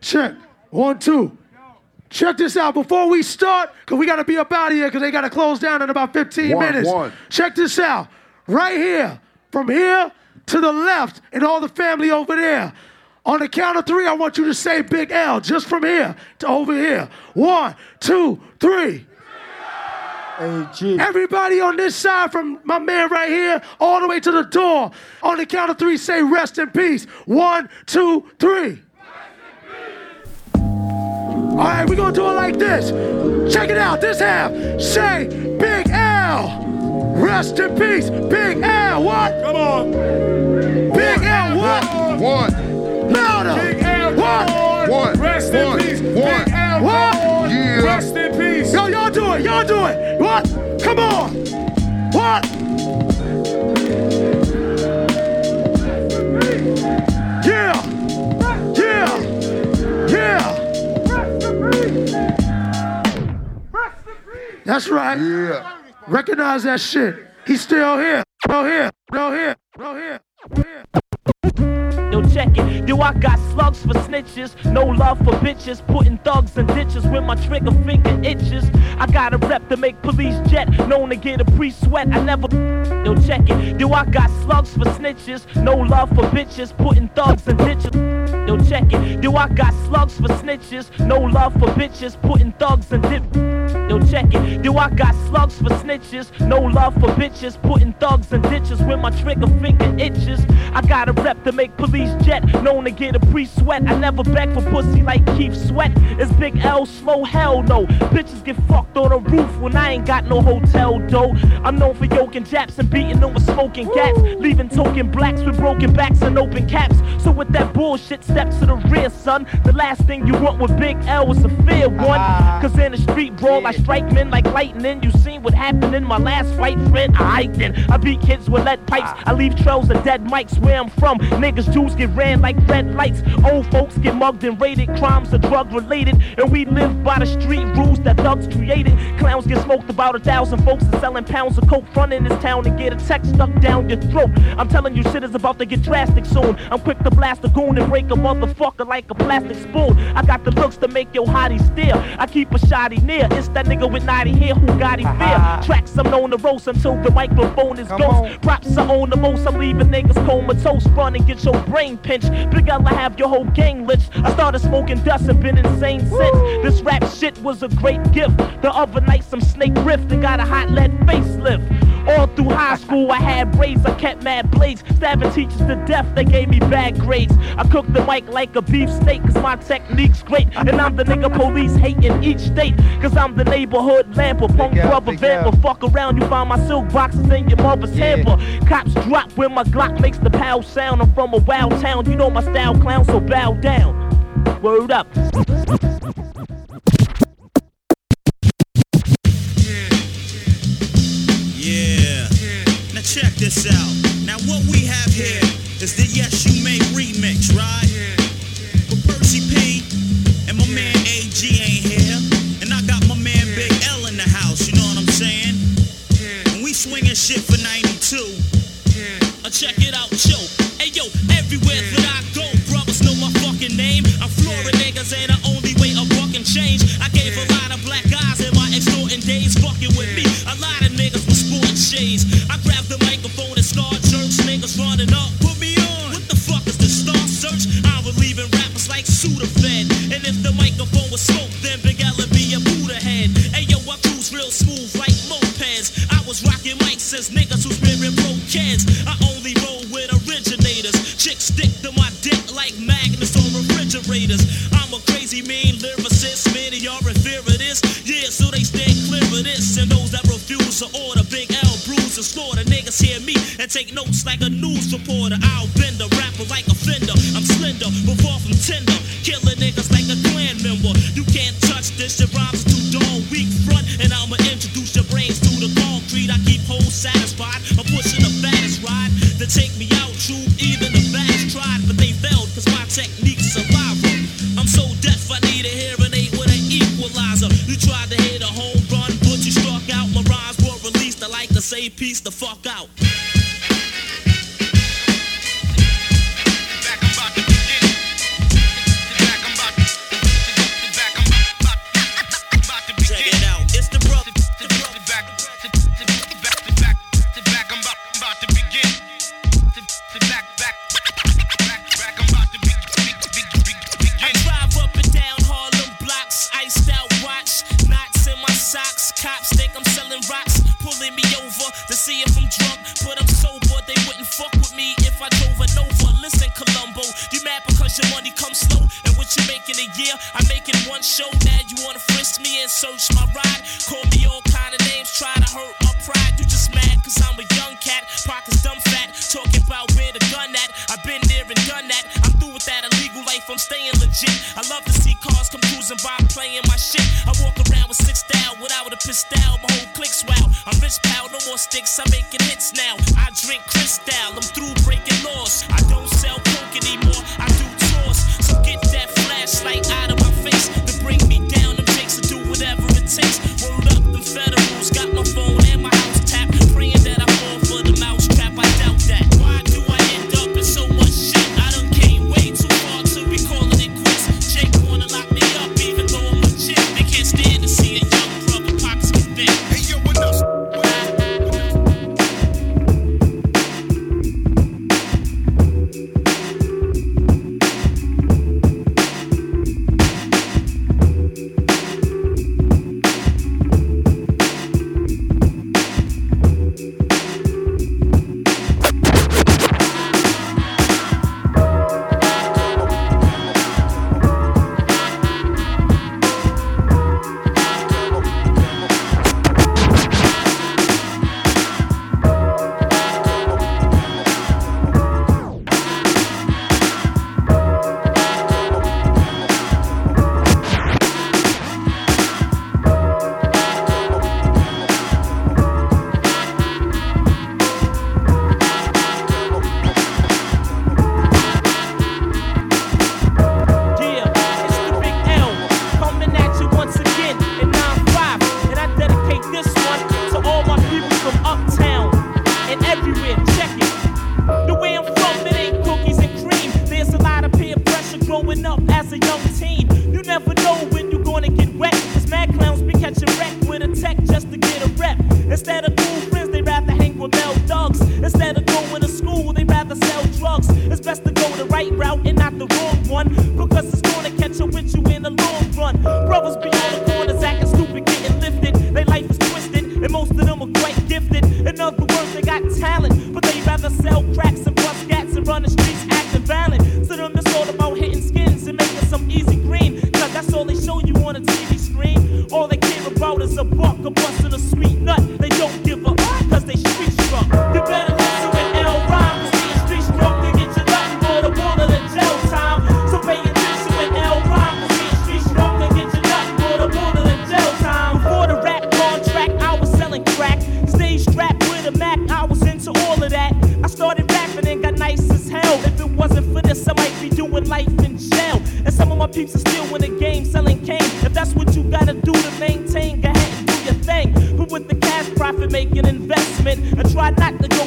Check. One, two. Check this out. Before we start, because we got to be up out of here because they got to close down in about 15 One, minutes. one. Check this out. Right here, from here to the left, and all the family over there. On the count of three, I want you to say Big L just from here to over here. One, two, three. AG. Everybody on this side, from my man right here, all the way to the door. On the count of three, say rest in peace. One, two, three. All right, we're gonna do it like this. Check it out. This half, say Big L. Rest in peace, Big L. What? Come on. Big L. What? One. Louder. Big L. What? One. Rest One. in peace. One. Big L. What? gone. Yeah. Rest in peace. Yo, y'all do it. Y'all do it. What? Come on. What? That's right. Yeah. Recognize that shit. He's still here. Still here. Still here. Still here. Still here. Yo, check it. Do I got slugs for snitches? No love for bitches. Putting thugs in ditches when my trigger finger itches. I got a rep to make police jet. Known to get a pre sweat. I never. Yo, check it. Do I got slugs for snitches? No love for bitches. Putting thugs in ditches. Yo, check it. Do I got slugs for snitches? No love for bitches. Putting thugs in dip. Yo, check it. Do I got slugs for snitches? No love for bitches. Putting thugs in ditches when my trigger finger itches. I got a rep to make police jet. Known to get a pre sweat. I never beg for pussy like Keith Sweat. It's Big L, slow hell no. Bitches get fucked on a roof when I ain't got no hotel dough. I'm known for yoking japs and beating them with smoking cats. Leaving token blacks with broken backs and open caps. So with that bullshit, step to the rear, son. The last thing you want with Big L is a fair one. Ah. Cause in the street brawl, I strike men like lightning. You seen what happened in my last fight, friend? I then. I beat kids with lead pipes. Ah. I leave trails of dead mics where I'm from. Niggas, Jews get ran like red lights. Old folks get mugged and raided. Crimes are drug related. And we live by the street rules that thugs created. Clowns get smoked about a thousand folks are selling pounds of coke. Front in this town and get a text stuck down your throat. I'm telling you, shit is about to get drastic soon. I'm quick to blast a goon and break a motherfucker like a plastic spoon. I got the looks to make your hottie stare. I keep a shotty near. It's that nigga with naughty hair who got him fear. Tracks I'm known to roast until the microphone is ghost. Props I own the most. I'm leaving niggas comatose. Run and get your brain pinched. Big L, I have your whole gang lynched. I started smoking dust and been insane since. This rap shit was a great gift. The other night some snake rift and got a hot lead facelift. All through high school, I had braids, I kept mad blades. Stabbing teachers to death, they gave me bad grades. I cooked the mic like a beef steak, cause my technique's great. And I'm the nigga police hating each state, cause I'm the neighborhood lamper. Punk Big L, brother vamper. Fuck around, you find my silk boxes in your mother's Yeah. hamper. Cops drop when my Glock makes the pow sound. I'm from a wild town, you know my style clown, so bow down. Word up. Yeah. Now check this out. Now what we have here is the Yes You May I like the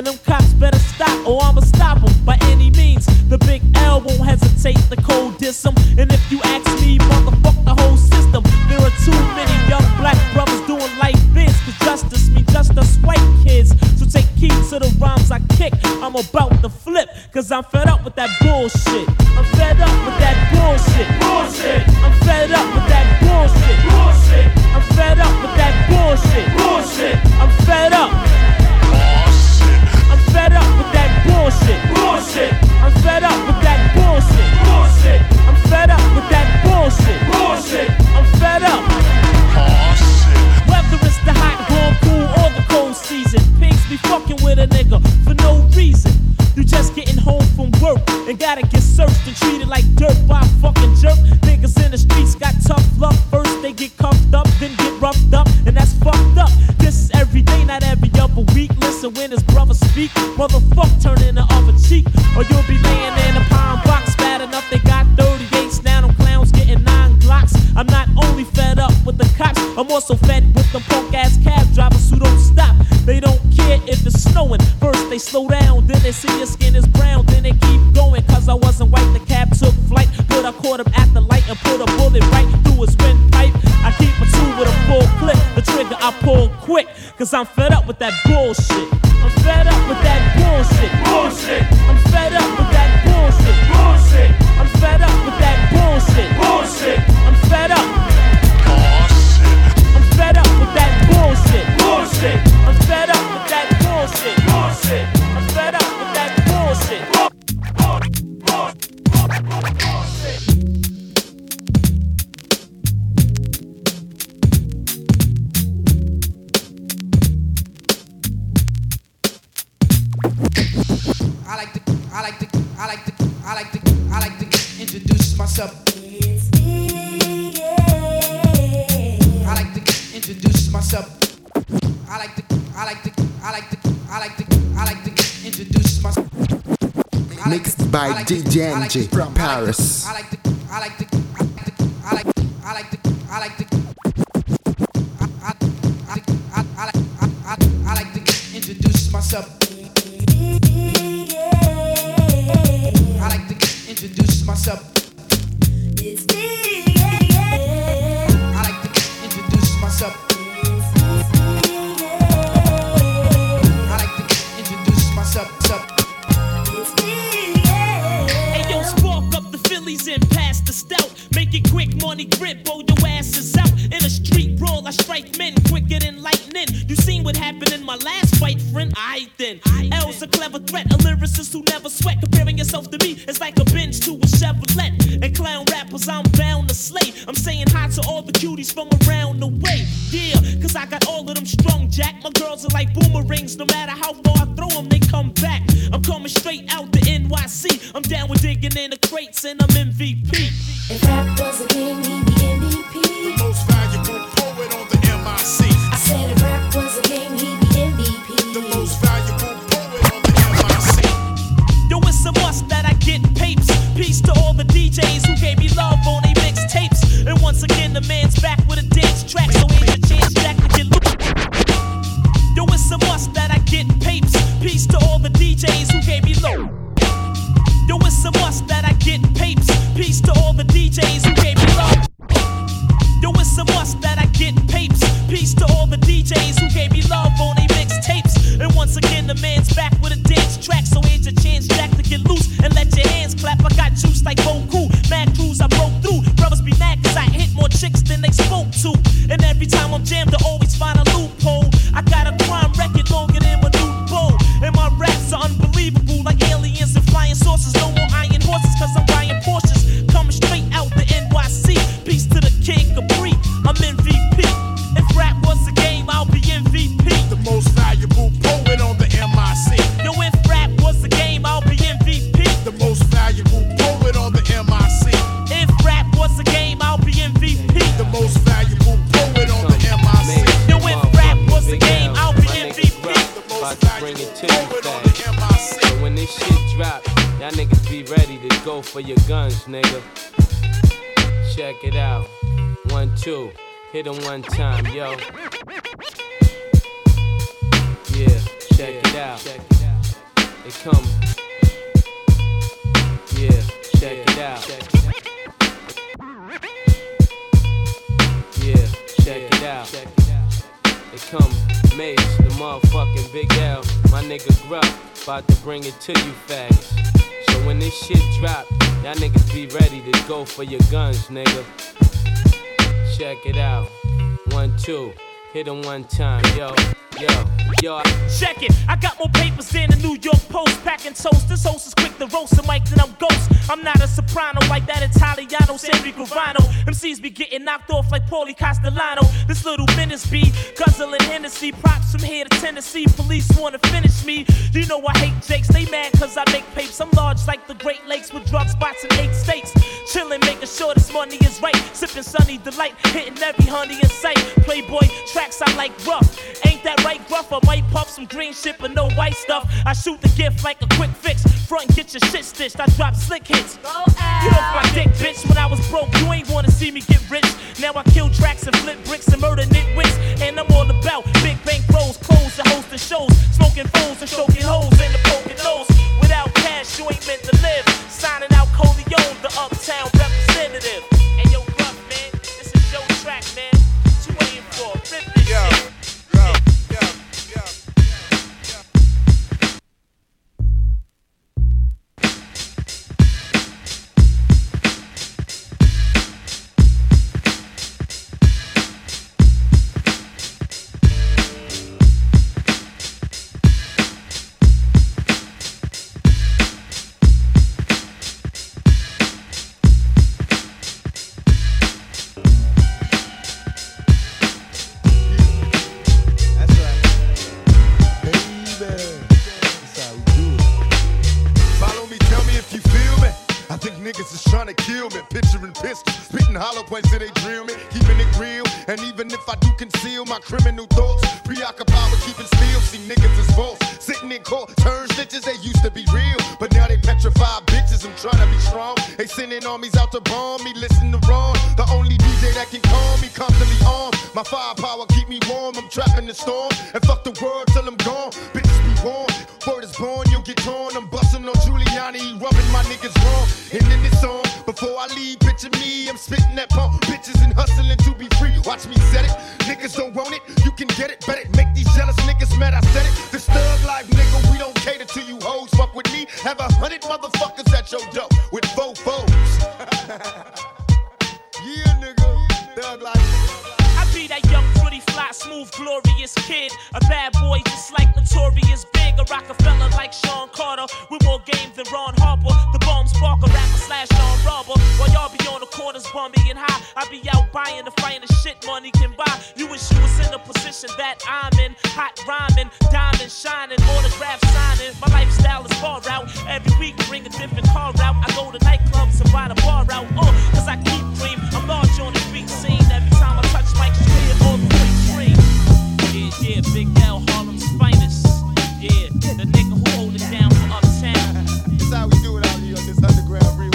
And them cops better stop, or I'ma stop them. DJ I like from I like to- Paris. Straight out the NYC. I'm down with digging in the crates and I'm MVP. If rap was a game, he'd be MVP. Most valuable poet on the MIC. I said if rap was a game, he'd be MVP. The most valuable poet on the MIC. Yo, it's a must that I get papes. Peace to all the DJs who gave me love on they mixtapes. And once again, the man's back with a dance track, so ain't a chance Jack to get loose. Yo, it's a must that I get papes. Peace to all the DJs who gave me love. Yo, it's a must that I get papes. Peace to all the DJs who gave me love. Yo, it's a must that I get papes. Peace to all the DJs who gave me love on they mixtapes. And once again, the man's back with a dance track. So here's your chance, Jack, to get loose and let your hands clap. I got juice like Goku. Mad crews I broke through. Brothers be mad cause I hit more chicks than they spoke to. And every time I'm jammed, I always find a loophole. For your guns, nigga. Check it out. One, two. Hit 'em one time, yo. Yeah, check it out. They come. Yeah, check it out. Yeah, check it out. They come, Mace, the motherfucking Big L, my nigga Gruff, about to bring it to you faggots. So when this shit drop, y'all niggas be ready to go for your guns, nigga. Check it out. One, two. Hit him one time, yo, Check it, I got more papers than the New York Post. Packing toast, this host is quick to roast a mic than I'm ghost. I'm not a soprano like that Italiano, Sammy Gravano. MCs be getting knocked off like Paulie Castellano. This little menace be guzzling Hennessy. Props from here to Tennessee. Police wanna finish me. You know I hate jakes, they mad cause I make papes. I'm large like the Great Lakes with drug spots in eight states. Chillin', making sure this money is right. Sipping sunny delight, hitting every honey in sight. Playboy tracks I like rough. Ain't that right, gruff? I might puff some green shit but no white stuff. I shoot the gift like a quick fix. Front and get your shit stitched. I drop slick hits. Get off my dick, bitch. When I was broke, you ain't wanna see me get rich. Now I kill tracks and flip bricks and murder nitwits. And I'm all about big bank rolls, clothes host the shows. Smoking fools and stroking holes in the poking nose. Without cash, you ain't meant to live. Signing out Corleone, the uptown representative. Shining, signing. My lifestyle is far out. Every week bring a different car out. I go to nightclubs and buy the bar out. Uh, cause I keep dream. I'm large on the street scene. Every time I touch mic, hear all the way scream. Yeah, yeah, Big L, Harlem's finest. Yeah, the nigga who hold it down for uptown. That's how we do it out here on this underground real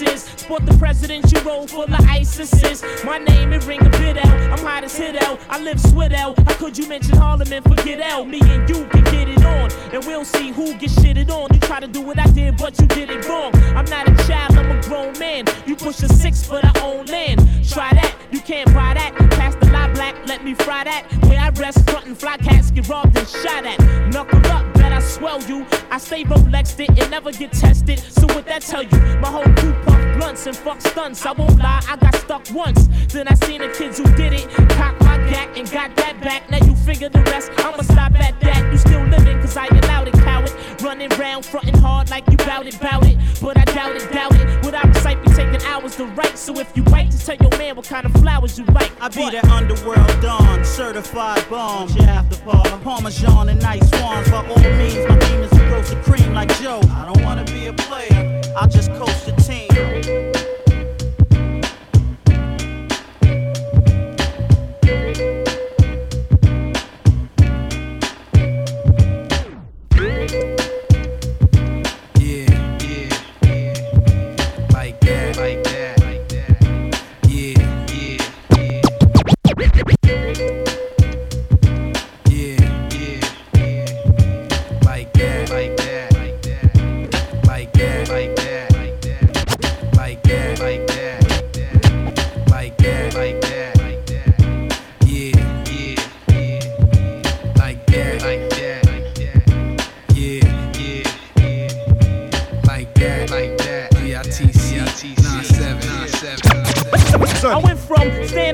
is. Sport the presidential role full of ISIS. My name it ring a bit out. I'm hot as hit out. I live sweat out. How could you mention Harlem and forget out? Me and you can get it on, and we'll see who gets shitted on. You try to do what I did, but you did it wrong. I'm not a child, I'm a grown man. You push a six for the own land. Try that, you can't buy that. Pass the lie black, let me fry that. Where I rest, front and fly cats get robbed and shot at. Knuckle up, bet I swell you. I stay Rolexed it and never get tested. So what that tell you? My whole crew puff blunts and fuck stunts. I won't lie, I got stuck once. Then I seen the kids who did it. Cock my gat and got that back. Now you figure the rest. I'ma stop at that. You still living, cause I allowed it, coward. Running round, fronting hard like you bout it, bout it. But I doubt it, doubt it. What I recite be taking hours to write. So if you write, just tell your man what kind of flowers you like. I be What? the underworld dawn, certified bomb. You have to par Parmesan and nice swans. By all means, my team is a growth cream like Joe. I don't wanna be a player, I'll just coach the team. I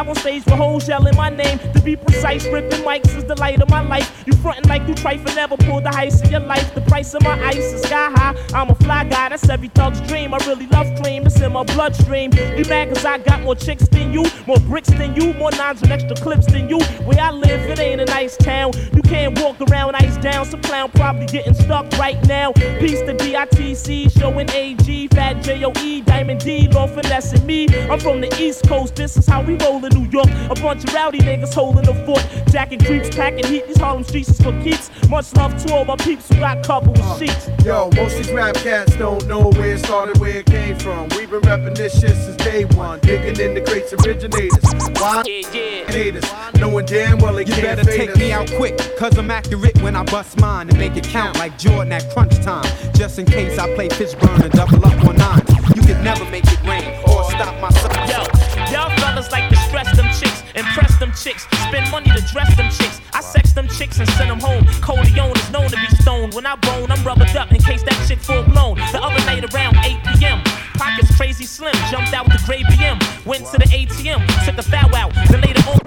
live on stage with hoes yelling my name. To be precise, ripping mics is the light of my life. You frontin' like you trifle, never pulled the heist in your life. The price of my ice is sky high. I'm a fly guy, that's every thug's dream. I really love cream, it's in my bloodstream. You mad cause I got more chicks than you, more bricks than you, more nines and extra clips than you. Where I live, it ain't a nice town. You can't walk around ice down. Some clown probably getting stuck right now. Peace to DITC, Showbiz AG, Fat JOE, Diamond D, Lord Finesse and me. I'm from the East Coast, this is how we roll in New York. A bunch of rowdy niggas holding the fort. Jacking creeps, packing heat, these Harlem streets is for keeps. Much love to all my peeps who got covered with sheets. Uh, yo, most these rap cats don't know where it started, where it came from. We've been repping this shit since day one, digging in the greats originators. Why Yeah, yeah. haters, knowing damn well they You can't better take us. me out quick, cause I'm accurate when I bust mine and make it count like Jordan at crunch time. Just in case I play Fishburne and double up on nine. You can never make it rain or stop my them chicks, spend money to dress them chicks. I sex them chicks and send them home. Corleone is known to be stoned. When I bone, I'm rubbered up in case that chick full blown. The other night around 8 p.m. Pockets crazy slim, jumped out with the gray BM. Went to the ATM, took a foul out, then later on.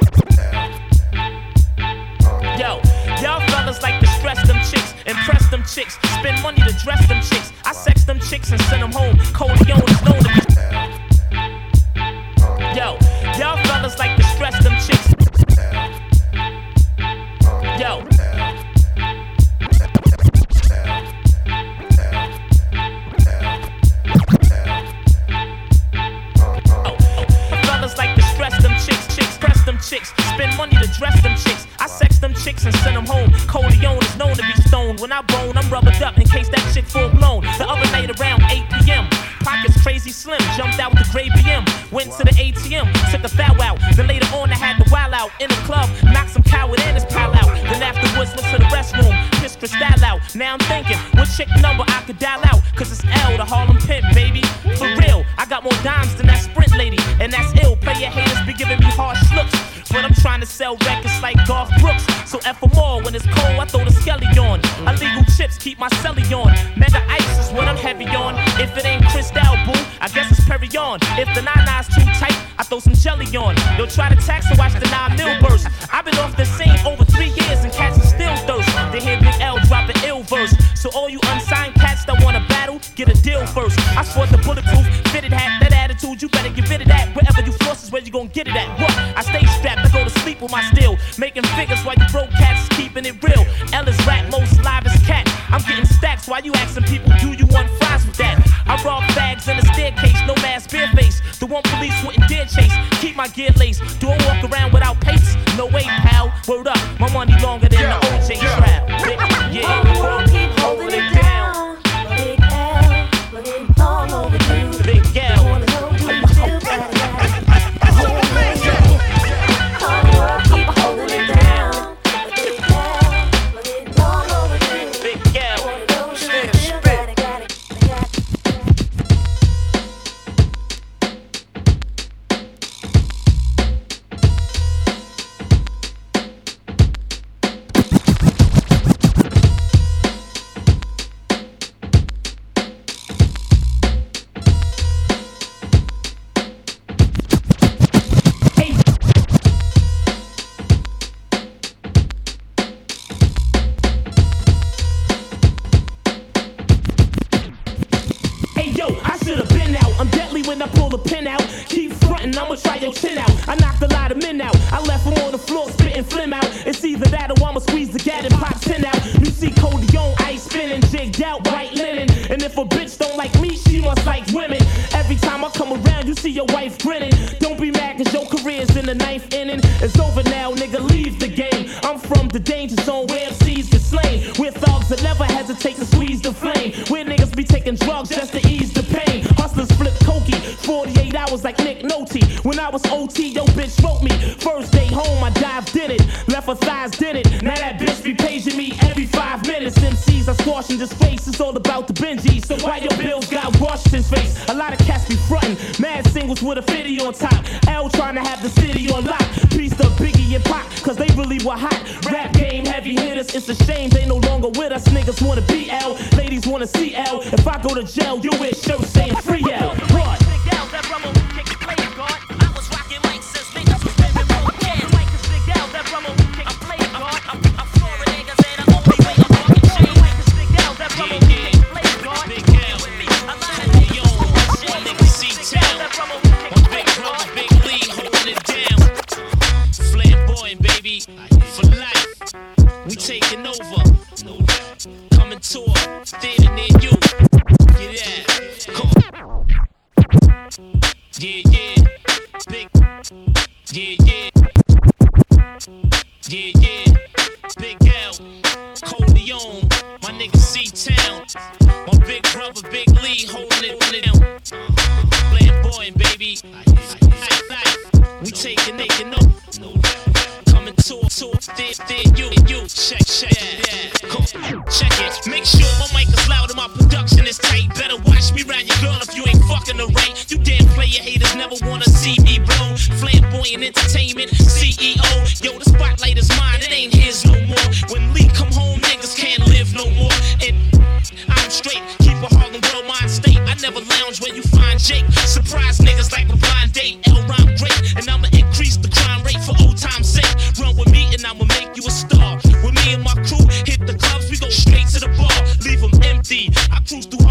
Yo, y'all fellas like to stress them chicks, impress them chicks, spend money to dress them chicks. I sex them chicks and send them home. Corleone is known to be. When I bone, I'm rubbered up in case that chick full blown. The other night around 8 p.m. Pockets crazy slim, jumped out with the gray BM. Went wow. to the ATM, took a foul out. Then later on, I had the wild out in the club, knocked some coward and his pal out. Then afterwards, went to the restroom, pissed style out. Now I'm thinking, what chick number I could dial out? Cause it's L, the Harlem Pimp, baby. For real, I got more dimes than that Sprint lady, and that's ill. Player haters be giving me harsh looks. When I'm trying to sell records like Garth Brooks. So F them all, when it's cold, I throw my celly on. Mega ice is what I'm heavy on. If it ain't Cristal boo, I guess it's Perry on. If the nine nine's too tight, I throw some jelly on. Yo, try to tax and watch the nine mil burst. trying to have the city on lock. Piece of Biggie and Pop, cause they really were hot. Rap game, heavy hitters, it's a shame they no longer with us. Niggas wanna BL, ladies wanna CL. If I go to jail, you wish, show saying free L. What? Choose to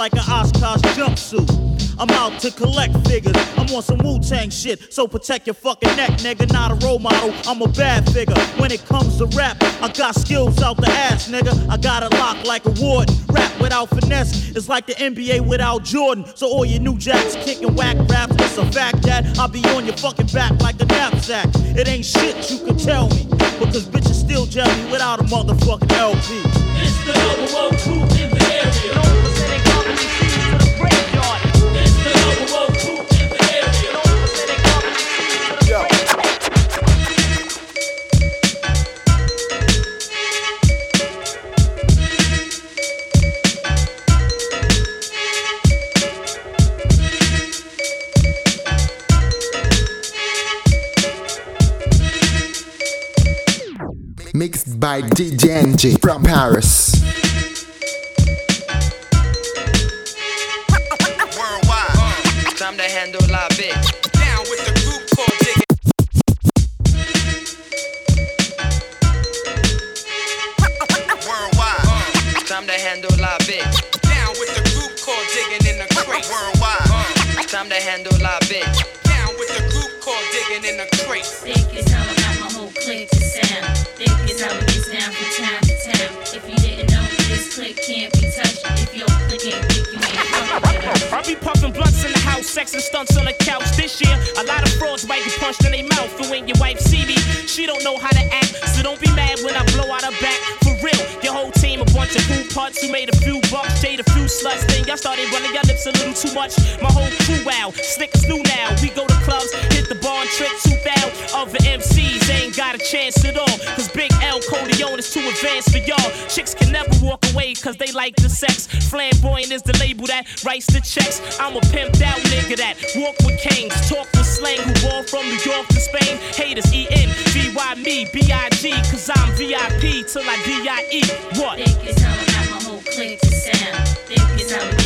like an Oshkosh jumpsuit. I'm out to collect figures. I'm on some Wu Tang shit, so protect your fucking neck, nigga. Not a role model, I'm a bad figure. When it comes to rap, I got skills out the ass, nigga. I got it locked like a ward. Rap without finesse is like the NBA without Jordan. So all your new jacks kicking whack raps, it's a fact that I'll be on your fucking back like a knapsack. It ain't shit you can tell me, because bitches still jelly without a motherfucking LP. It's the number one. by DJ Enjay from Paris. started running your lips a little too much. My whole crew out, snickers new now. We go to clubs, hit the barn trick, 2000. Other MCs ain't got a chance at all. Cause Big L Corleone is too advanced for y'all. Chicks can never walk away cause they like the sex. Flamboyant is the label that writes the checks. I'm a pimped out nigga that walk with kings, talk with slang, who all from New York to Spain. Haters, E-N, V-Y, me, B-I-G, cause I'm VIP till I D-I-E. What? Think it's how I got my whole clique to sound. Think it's how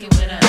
fucking with.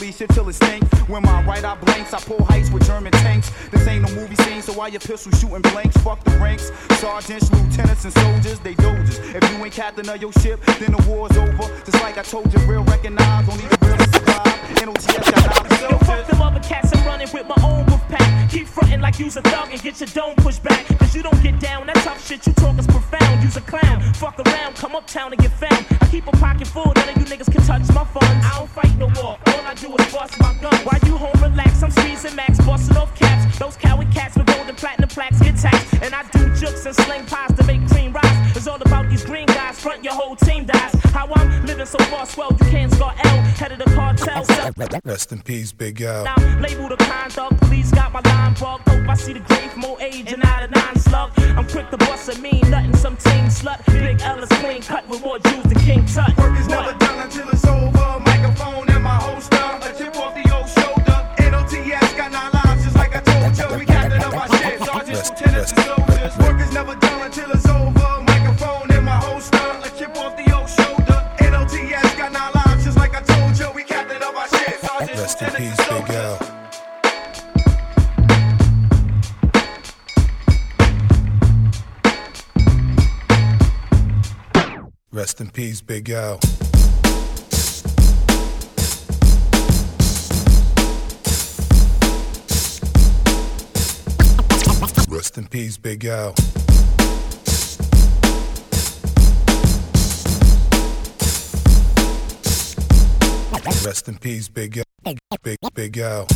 Drink and don't believe shit till it stink. When my right eye blinks, I pull heights with German tanks. This ain't no movie scene, so why your pistol shooting blanks? Fuck the ranks, sergeants, lieutenants, and soldiers, they doges. If you ain't captain of your ship, then the war's over. Just like I told you, real recognize, don't need a real to survive. NOTS got nine Yo, fuck them other cats, I'm running with my own like you's a thug and get your dome pushed back. Cause you don't get down, that tough shit you talk is profound. You's a clown, fuck around, come uptown and get found. I keep a pocket full, none of you niggas can touch my funds. I don't fight no war, all I do is bust my gun. While you home relax, I'm squeezing max, busting off caps. Those coward cats with golden platinum plaques get taxed. And I do jukes and sling pies to make cream rise. It's all about these green guys, front your whole team dies. How I'm living so far swell, you can't score L. Head of the cartel, Rest in peace, Big Al. now labeled a kind thug, police got my line bugged. Hope I see the grave old age and out of nine slug. I'm quick to bust a mean nothing, some team slut. Big L is clean cut with more juice than King Tut. Work is never done until it's over. Microphone and my holster, a chip off the old shoulder. NOTS got nine peace, Big Al. Rest in peace, Big Al. Rest in peace, Big Al. Big Big yo,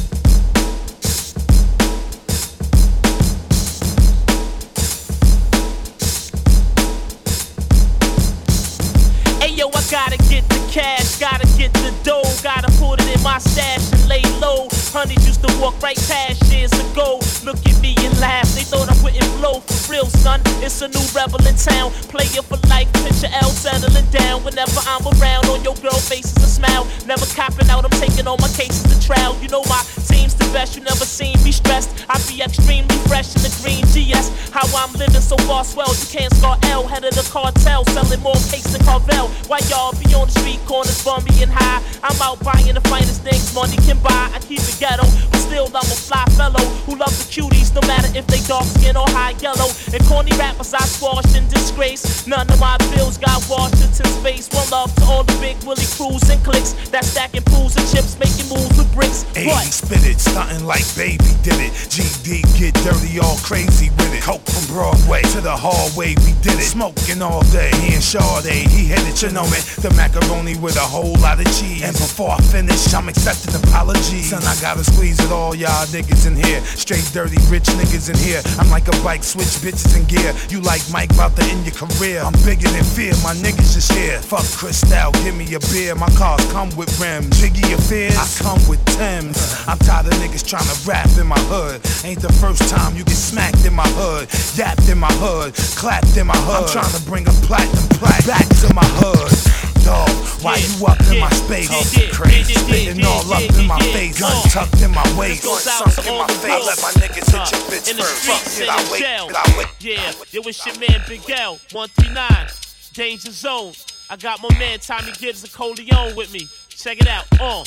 gotta get the cash, gotta get the dough, gotta put it in my stash and lay low. Honey used to walk right past years ago. Look at me and laugh, they thought I wouldn't blow for real, son. It's a new rebel in town, player for life, picture L settling down. Whenever I'm around, on your girl faces a smile. Never copping out, I'm taking all my cases to trial. You know my team's the best, you never seen me stressed. I be extremely fresh in the green GS. How I'm living so far swell, you can't scar L. Head of the cartel, selling more cakes than Carvel. Why y'all be on the street corners, bummy and high? I'm out buying the finest things money can buy. I keep it ghetto, but still I'm a fly fellow who love the cuties, no matter if they dark skin or high yellow. And corny rappers I squashed in disgrace. None of my bills got washed into space. One love to all the big Willie crews and clicks that stacking pools and chips, making moves with bricks. Hey, What? spit it, stunting like baby did it. GD get dirty, all crazy with it. Coke from Broadway to the hallway, we did it. Smoking all day, he and Sade, he hit it, you know me. The macaroni with a whole lot of cheese. And before I finish, I'm accepting apologies. Son, I gotta squeeze it all, y'all niggas in here. Straight dirty rich niggas in here. I'm like a bike, switch bitches in gear. You like Mike, about to end your career. I'm bigger than fear, my niggas is here. Fuck Cristal, give me a beer. My cars come with rims. Jiggy affairs, I come with Timbs. I'm tired of niggas trying to rap in my hood. Ain't the first time you get smacked in my hood. Yapped in my hood, clapped in my hood. I'm trying to bring a platinum plaque back to my hood. Dog, why you up in my space? Crazy, spitting all up in my face, untucked in my waist, sunk in my face. I let my niggas hit uh, your bitch in first. Fuck it, I wait. I wait. Yeah, it was your man Big L, 139, Danger Zone. I got my man Tommy Gibbs and Corleone with me. Check it out, on.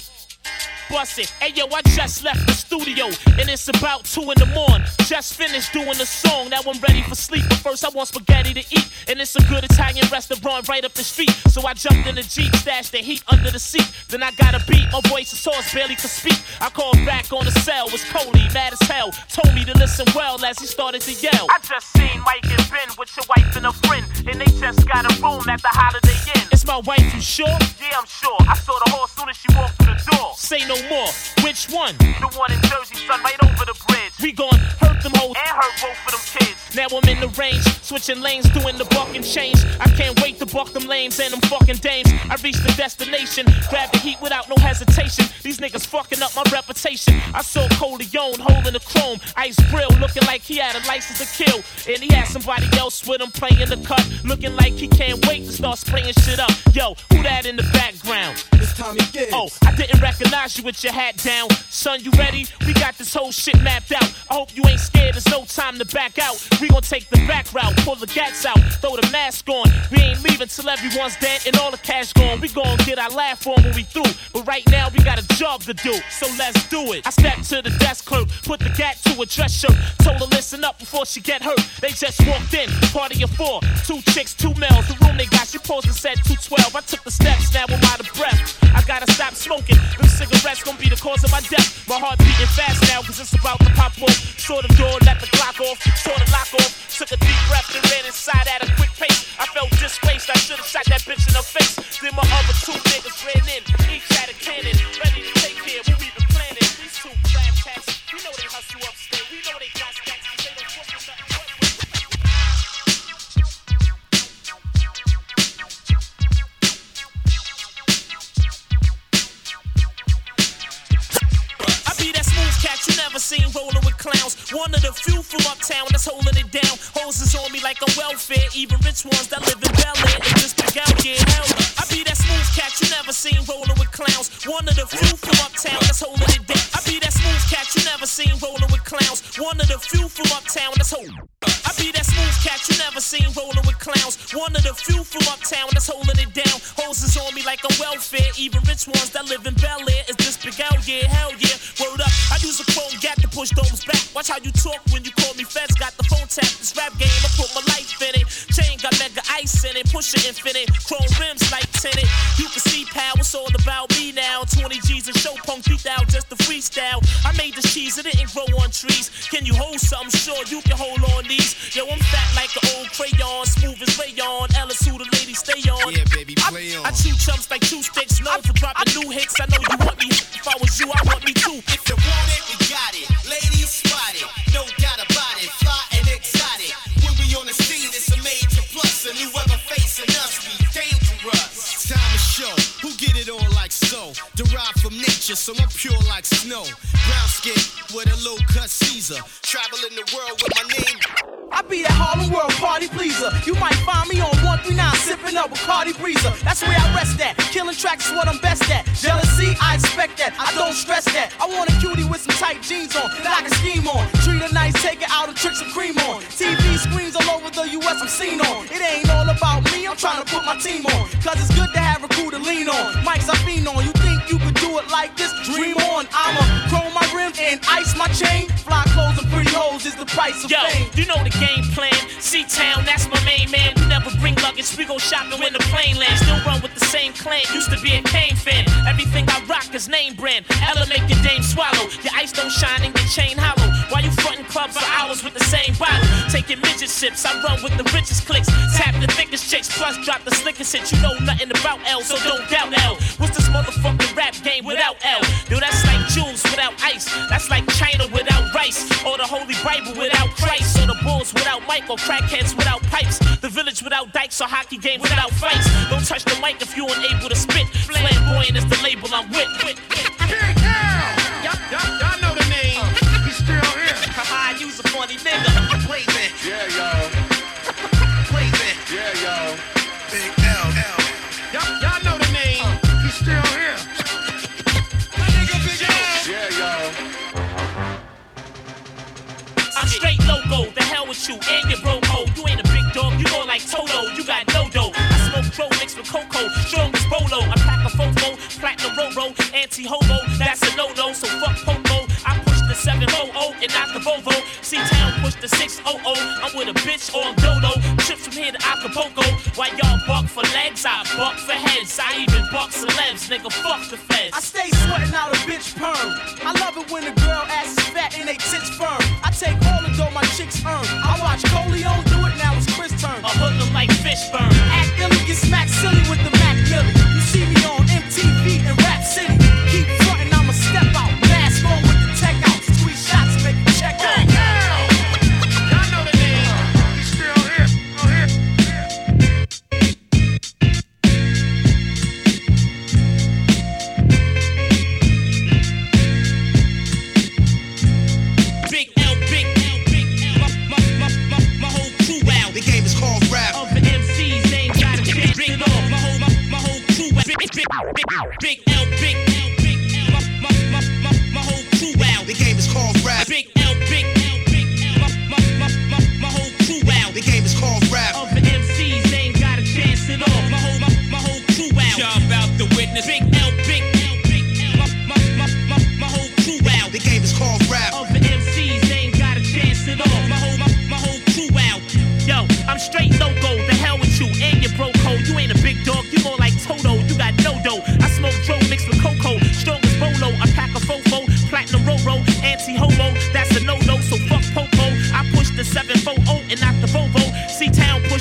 Bust it. Hey yo, I just left the studio and it's about two in the morning. Just finished doing the song, now I'm ready for sleep. But first I want spaghetti to eat, and it's a good Italian restaurant right up the street. So I jumped in the Jeep, stashed the heat under the seat. Then I got a beat, my voice is hoarse, barely could speak. I called back on the cell, was Coley, mad as hell. Told me to listen well as he started to yell. I just seen Mike and Ben with your wife and a friend, and they just got a room at the Holiday Inn. It's my wife, you sure? Yeah, I'm sure. I saw the horse soon as she walked through the door. Say no more. Which one? The one in Jersey, son, right over the bridge. We gon' hurt them hoes and hurt both of them kids. Now I'm in the range, switching lanes, doing the buck and change. I can't wait to buck them lanes and them fucking dames. I reached the destination, grab the heat without no hesitation. These niggas fucking up my reputation. I saw Corleone holding the chrome, ice grill, looking like he had a license to kill. And he had somebody else with him playing the cut, looking like he can't wait to start spraying shit up. Yo, who that in the background? It's Tommy Gibbs. Oh, I didn't recognize you with your hat down. Son, you ready? We got this whole shit mapped out. I hope you ain't scared, there's no time to back out. We gon' take the back route, pull the gats out, throw the mask on. We ain't leaving till everyone's dead and all the cash gone. We gon' get our laugh on when we through. But right now, we got a job to do, so let's do it. I stepped to the desk clerk, put the gat to a dress shirt, told her listen up before she get hurt. They just walked in, party of four, two chicks, two males. The room they got, she paused and said 212. I took the steps, now I'm out of breath. I gotta stop smoking, them cigarettes gon' be the cause of my death. My heart beating fast now, cause it's about to pop off. Saw the door, let the clock off, saw the lock off. Took a deep breath and ran inside at a quick pace. I felt disgraced, I should've Traveling the world with my name. I be that Harlem World party pleaser. You might find me on 139 sipping up with Cardi Breezer. That's where I rest at. Killing tracks is what I'm best at. Jealousy, I expect that. I don't stress that. I want a cutie with some tight jeans on that I can scheme on. Treat her nice, take her out and trick some cream on. TV screens all over the US I'm seen on. It ain't all about me, I'm trying to put my team on. Cause it's good to have a crew to lean on. Mics I fiend on. You think you could do it like this? Dream on. I'ma chrome my rims and ice my chain. Fly clothes and pretty hoes is the price of Yo, fame. you know the game plan. C-Town, that's my main man. We never bring luggage, we go shopping when the plane lands. Still run with the same clan, used to be a Kane fan. Everything I rock is name brand. Ella make your dame swallow. Your ice don't shine and your chain hollow. While you frontin' clubs for hours with the same bottle. Taking midget sips, I run with the richest clicks. Tap the thickest chicks, plus drop the slickest hit. You know nothing about L, so don't doubt L. What's this motherfucking rap game without L? Yo, that's like jewels without ice. That's like China without rice. Or the Holy Bible without Christ. Or the Bulls without Mike. Or crackheads without pipes. The village without dikes. Or hockey games without fights. Don't touch the mic if you ain't able to spit. Flamboyant is the label I'm with. Know the name. Funny nigga. Blazing. Yeah, yo. Blazing. Yeah, yo. Big L. L. Y'all, y'all know the name. Uh, he's still here. My nigga Big L. Yeah, yo. I'm straight loco, the hell with you and your bro code. You ain't a big dog, you go like Toto, you got no dough. I smoke pro mixed with cocoa, strong as bolo. I pack a fofo, platinum roro, anti I bark for heads. I even bark celebs, nigga, fuck the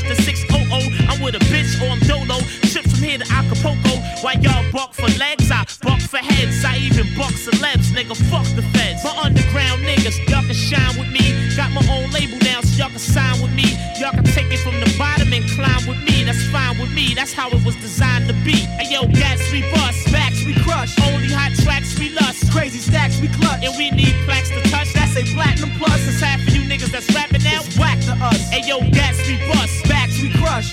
the 600. I'm with a bitch or I'm dolo. Trip from here to Acapulco. Why y'all buck for legs? I buck for heads. I even buck celebs, nigga. Fuck the feds. My underground niggas, y'all can shine with me. Got my own label now, so y'all can sign with me. Y'all can take it from the bottom and climb with me. That's fine with me. That's how it was designed to be. Hey yo, gats we bust, backs we crush. Only hot tracks we lust. Crazy stacks we clutch. And we need plaques to touch. That's a platinum plus. It's half of you niggas that's rapping now. It's whack to us. Hey yo, gats we bust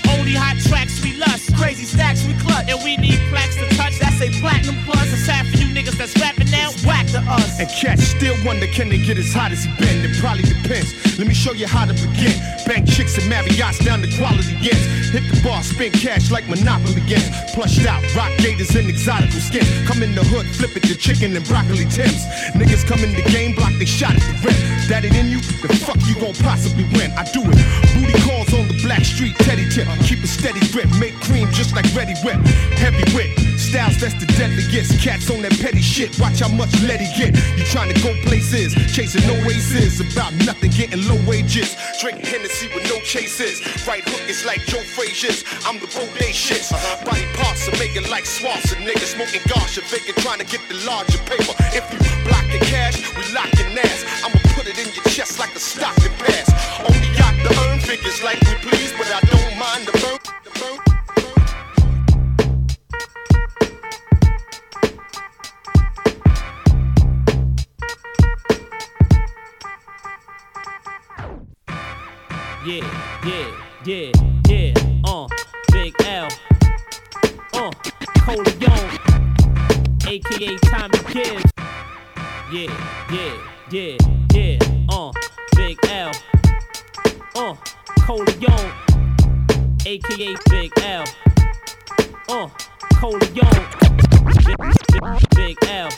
crush, only hot tracks we lust, crazy stacks we clutch, and we need plaques to touch. That's a platinum plus. It's half for you niggas that's rapping now. Whack to us. And cats still wonder can they get as hot as he been? It probably depends. Let me show you how to begin. Bank chicks and Marriott's down to quality ends. Hit the bar, spend cash like Monopoly games. Plushed out, rock gators and exotical skin. Come in the hood, flip it to chicken and broccoli Tims. Niggas come in the game, block they shot at the rim. That it in you? The fuck you gon' possibly win? I do it. Booty calls on black street, teddy tip. Keep a steady grip, make cream just like Ready Whip. Heavy whip. Styles that's the deadliest. Cats on that petty shit. Watch how much let he get. You trying to go places, chasing no aces. About nothing, getting low wages. Drinking Hennessy with no chases. Right hook is like Joe Frazier's. I'm the bodacious. Body parts are making like swaths of niggas smoking gosh and vacant trying to get the larger paper. If you block the cash, we locking ass. I'ma put it in your chest like a stocking pass. Only got the earn figures like we please, but I don't mind the burn. The burn. Yeah, yeah, yeah, yeah. Uh, Big L. Uh, Corleone, aka Tommy Gibbs. Yeah, yeah, yeah, yeah. Uh, Big L. Uh, Corleone, aka Big L. Uh, Corleone. Big, big L.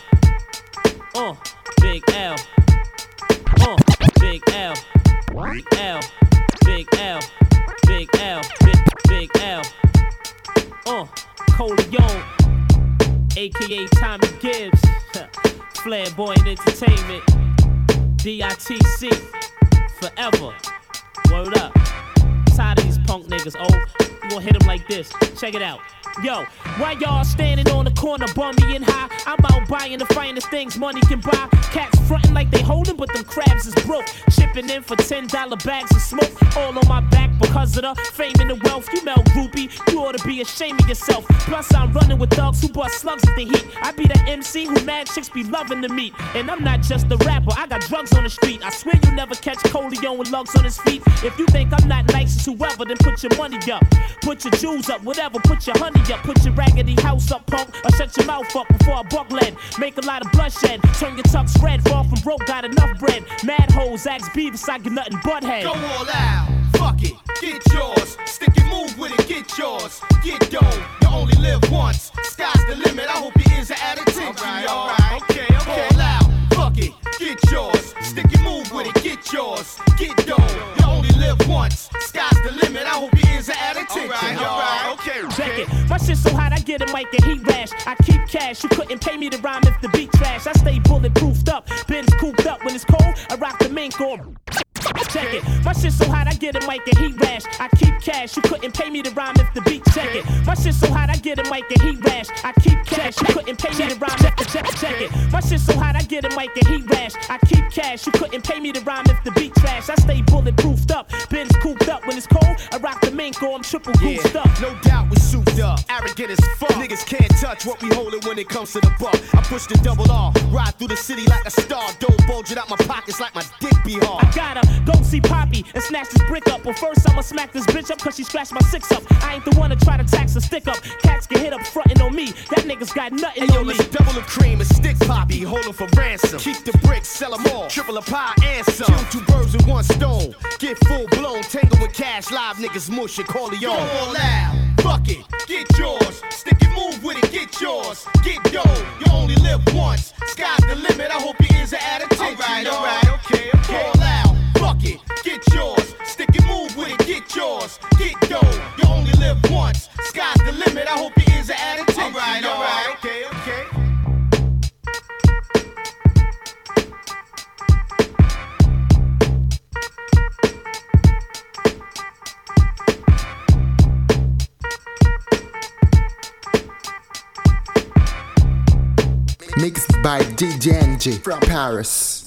Uh, Big L. Uh, Big L. L. Big L, Big L, Big, Big L. Uh, Corleone, aka Tommy Gibbs, Flamboyant Entertainment, DITC, forever. Word up. Tired of these punk niggas, oh. We gon' hit them like this. Check it out. Yo, why y'all standing on the corner, bummy and high? I'm out buying the finest things money can buy. Cats frontin' like they holding, but them crabs is broke. Shipping in for ten dollar bags of smoke, all on my back because of the fame and the wealth. You melt groupie, you ought to be ashamed of yourself. Plus I'm running with thugs who bust slugs at the heat. I be the MC who mad chicks be loving to meet, and I'm not just a rapper. I got drugs on the street. I swear you never catch Corleone with lugs on his feet. If you think I'm not nice as whoever, then put your money up, put your jewels up, whatever. Put your honey up, put your raggedy house up, punk, or shut your mouth up before I buck lead. Make a lot of bloodshed, turn your tux red. Fall from broke, got enough bread. Mad hoes, ask Beavis, I get nothing but head. Go all out, fuck it, get yours. Stick and move with it, get yours. Get dough, you only live once. Sky's the limit, I hope your ears are at attention, y'all. Okay, okay. All out, fuck it, get yours. Stick and move with it, get yours. Get dough, you only live once. Sky's the limit, I hope your ears are at attention, y'all. Okay, Check it. My shit so hot, I get a mic and heat rash. I keep cash. You couldn't pay me to rhyme if the beat trash. I stay bulletproofed up. Ben's cooped up when it's cold. I rock the mink or. Check it. My shit so hot, I get a mic and heat rash. I keep cash. You couldn't pay me to rhyme if the beat check it. My shit so hot, I get a mic and heat rash. I keep cash. You couldn't pay me to rhyme if the check check it. My shit so hot, I get a mic and heat rash. I keep cash. You couldn't pay me to rhyme if the beat trash. I stay bulletproofed up. Ben's cooped up when it's cold. I rock the mink or I'm triple goosed up. No doubt we souped up, arrogant as fuck. Niggas can't touch what we holdin' when it comes to the buck. I push the double R, ride through the city like a star. Don't bulge it out my pockets like my dick be hard. I gotta go see Poppy and snatch this brick up. Well, first I'ma smack this bitch up cause she scratched my six up. I ain't the one to try to tax a stick up. Cats get hit up frontin' on me. That nigga's got nothing Hey yo, on me. let's double the cream and stick poppy, Hold hold 'em for ransom. Keep the bricks, sell 'em all. Triple a pie and some. Kill two birds with one stone. Get full blown, tangle with cash, live niggas mush and call it Go all out, fuck it, get yours. Stick and move with it, get yours. Get dough, you only live once. Sky's the limit, I hope your ears are at attention. Alright, alright, okay, okay. Call fuck it, get yours. Stick and move with it, get yours. Get dough, you only live once. Sky's the limit, I hope your ears are at attention. Alright, alright, okay, okay. Mixed by DJ Enjay from Paris.